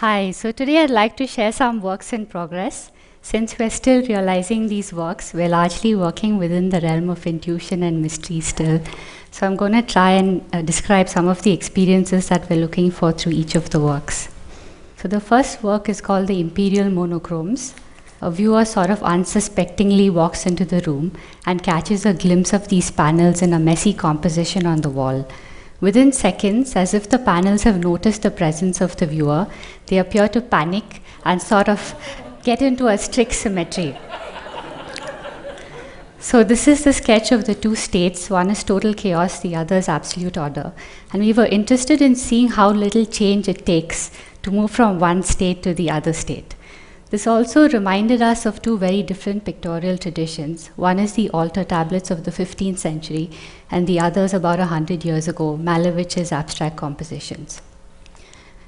Hi, so today I'd like to share some works in progress. Since we're still realizing these works, we're largely working within the realm of intuition and mystery still. So I'm going to try and uh, describe some of the experiences that we're looking for through each of the works. So the first work is called the Imperial Monochromes. A viewer sort of unsuspectingly walks into the room and catches a glimpse of these panels in a messy composition on the wall. Within seconds, as if the panels have noticed the presence of the viewer, they appear to panic and sort of get into a strict symmetry. So this is the sketch of the two states. One is total chaos, the other is absolute order. And we were interested in seeing how little change it takes to move from one state to the other state. This also reminded us of two very different pictorial traditions. One is the altar tablets of the 15th century, and the other is about 100 years ago, Malevich's abstract compositions.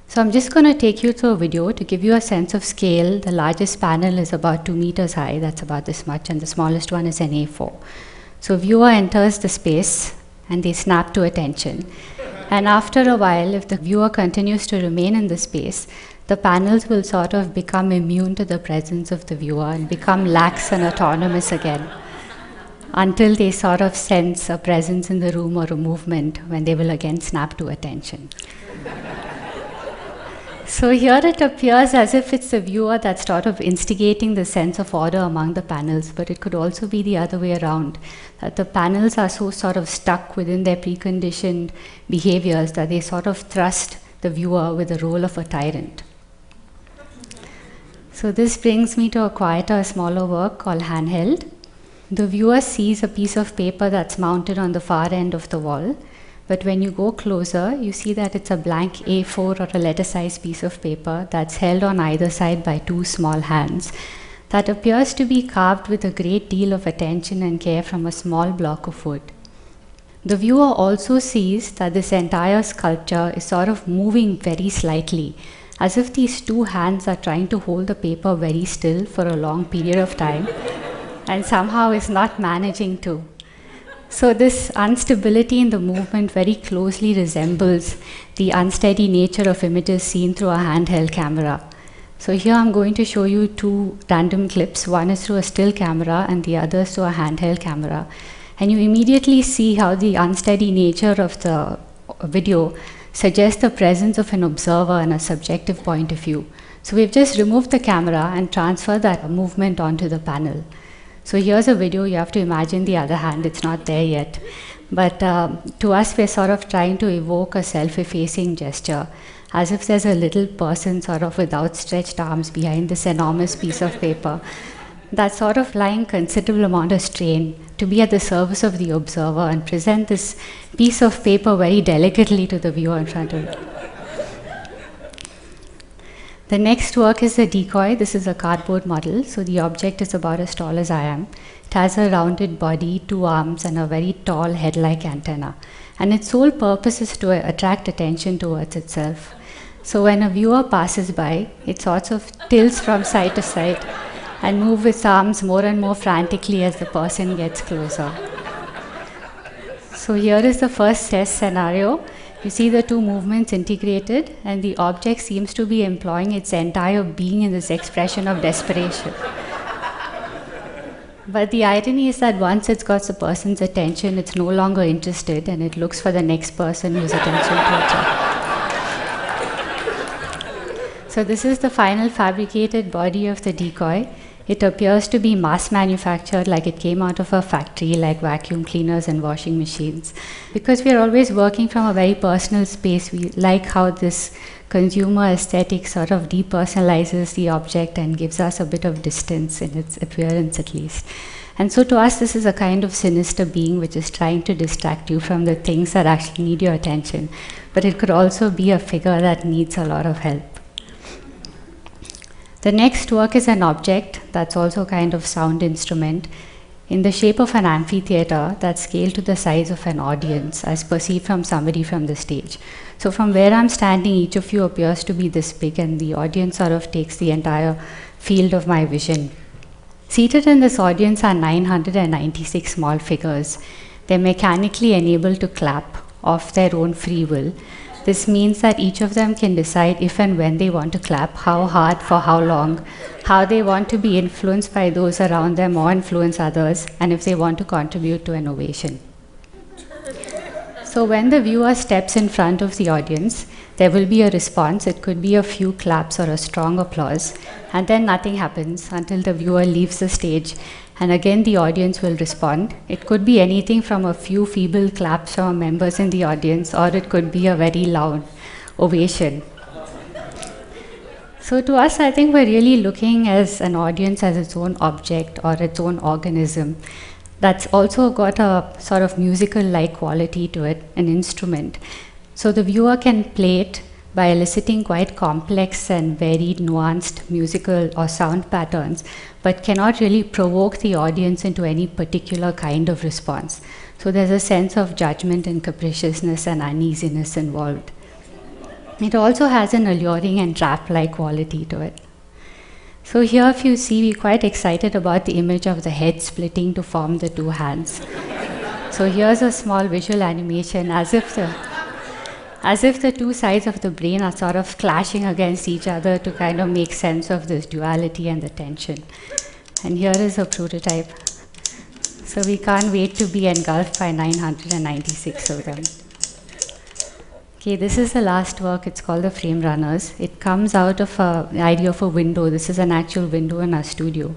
So I'm just going to take you through a video to give you a sense of scale. The largest panel is about 2 meters high, that's about this much, and the smallest one is an A4. So viewer enters the space and they snap to attention. And after a while, if the viewer continues to remain in the space, the panels will sort of become immune to the presence of the viewer and become lax and autonomous again until they sort of sense a presence in the room or a movement when they will again snap to attention. so here it appears as if it's the viewer that's sort of instigating the sense of order among the panels, but it could also be the other way around. That the panels are so sort of stuck within their preconditioned behaviors that they sort of thrust the viewer with the role of a tyrant. So this brings me to a quieter, smaller work called Handheld. The viewer sees a piece of paper that's mounted on the far end of the wall, but when you go closer, you see that it's a blank A4 or a letter sized piece of paper that's held on either side by two small hands that appears to be carved with a great deal of attention and care from a small block of wood. The viewer also sees that this entire sculpture is sort of moving very slightly, as if these two hands are trying to hold the paper very still for a long period of time and somehow is not managing to. So, this instability in the movement very closely resembles the unsteady nature of images seen through a handheld camera. So, here I'm going to show you two random clips. One is through a still camera, and the other is through a handheld camera. And you immediately see how the unsteady nature of the video suggests the presence of an observer and a subjective point of view. So we've just removed the camera and transferred that movement onto the panel. So here's a video, you have to imagine the other hand, it's not there yet. But uh, to us, we're sort of trying to evoke a self effacing gesture, as if there's a little person sort of with outstretched arms behind this enormous piece of paper. That's sort of lying considerable amount of strain to be at the service of the observer and present this piece of paper very delicately to the viewer in front of it. The next work is the decoy. This is a cardboard model. So the object is about as tall as I am. It has a rounded body, two arms, and a very tall head like antenna. And its sole purpose is to attract attention towards itself. So when a viewer passes by, it sort of tilts from side to side and move its arms more and more frantically as the person gets closer. So here is the first test scenario. You see the two movements integrated, and the object seems to be employing its entire being in this expression of desperation. But the irony is that once it's got the person's attention, it's no longer interested and it looks for the next person whose attention to it. So, this is the final fabricated body of the decoy. It appears to be mass manufactured like it came out of a factory, like vacuum cleaners and washing machines. Because we are always working from a very personal space, we like how this consumer aesthetic sort of depersonalizes the object and gives us a bit of distance in its appearance, at least. And so, to us, this is a kind of sinister being which is trying to distract you from the things that actually need your attention. But it could also be a figure that needs a lot of help. The next work is an object that's also kind of sound instrument in the shape of an amphitheater that's scaled to the size of an audience as perceived from somebody from the stage. So from where I'm standing, each of you appears to be this big and the audience sort of takes the entire field of my vision. Seated in this audience are 996 small figures. They're mechanically enabled to clap of their own free will This means that each of them can decide if and when they want to clap, how hard, for how long, how they want to be influenced by those around them or influence others, and if they want to contribute to an ovation. So, when the viewer steps in front of the audience, there will be a response. It could be a few claps or a strong applause, and then nothing happens until the viewer leaves the stage, and again the audience will respond. It could be anything from a few feeble claps from members in the audience, or it could be a very loud ovation. So, to us, I think we're really looking as an audience as its own object or its own organism that's also got a sort of musical like quality to it, an instrument. So the viewer can play it by eliciting quite complex and varied nuanced musical or sound patterns, but cannot really provoke the audience into any particular kind of response. So there's a sense of judgment and capriciousness and uneasiness involved. It also has an alluring and trap like quality to it. So here if you see, we're quite excited about the image of the head splitting to form the two hands. so here's a small visual animation as if the as if the two sides of the brain are sort of clashing against each other to kind of make sense of this duality and the tension. And here is a prototype. So we can't wait to be engulfed by 996 of them. Okay, this is the last work. It's called the Frame Runners. It comes out of a, the idea of a window. This is an actual window in our studio.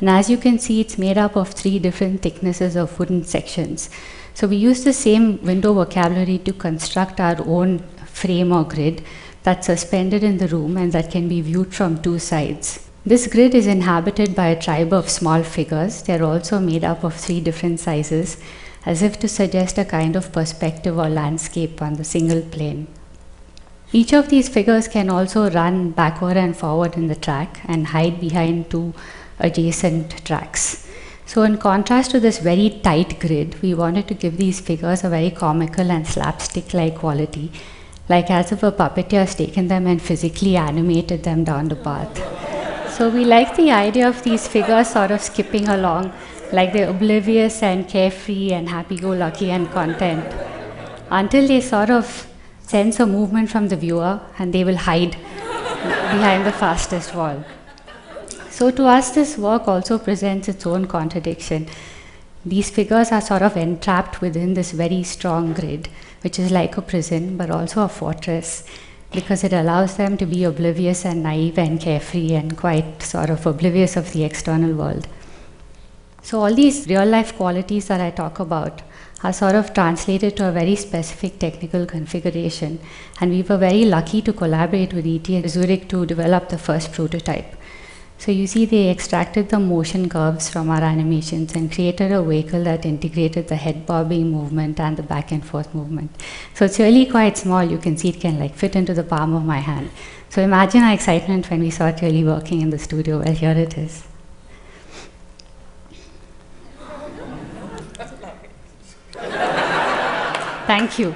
And as you can see, it's made up of three different thicknesses of wooden sections. So we use the same window vocabulary to construct our own frame or grid that's suspended in the room and that can be viewed from two sides. This grid is inhabited by a tribe of small figures. They're also made up of three different sizes as if to suggest a kind of perspective or landscape on the single plane. Each of these figures can also run backward and forward in the track and hide behind two adjacent tracks. So, in contrast to this very tight grid, we wanted to give these figures a very comical and slapstick like quality, like as if a puppeteer has taken them and physically animated them down the path. So, we like the idea of these figures sort of skipping along like they're oblivious and carefree and happy go lucky and content until they sort of sense a movement from the viewer and they will hide behind the fastest wall. So, to us, this work also presents its own contradiction. These figures are sort of entrapped within this very strong grid, which is like a prison but also a fortress because it allows them to be oblivious and naive and carefree and quite sort of oblivious of the external world. So, all these real life qualities that I talk about are sort of translated to a very specific technical configuration. And we were very lucky to collaborate with ETH Zurich to develop the first prototype. So, you see, they extracted the motion curves from our animations and created a vehicle that integrated the head bobbing movement and the back and forth movement. So, it's really quite small. You can see it can like fit into the palm of my hand. So, imagine our excitement when we saw it really working in the studio. Well, here it is. Thank you.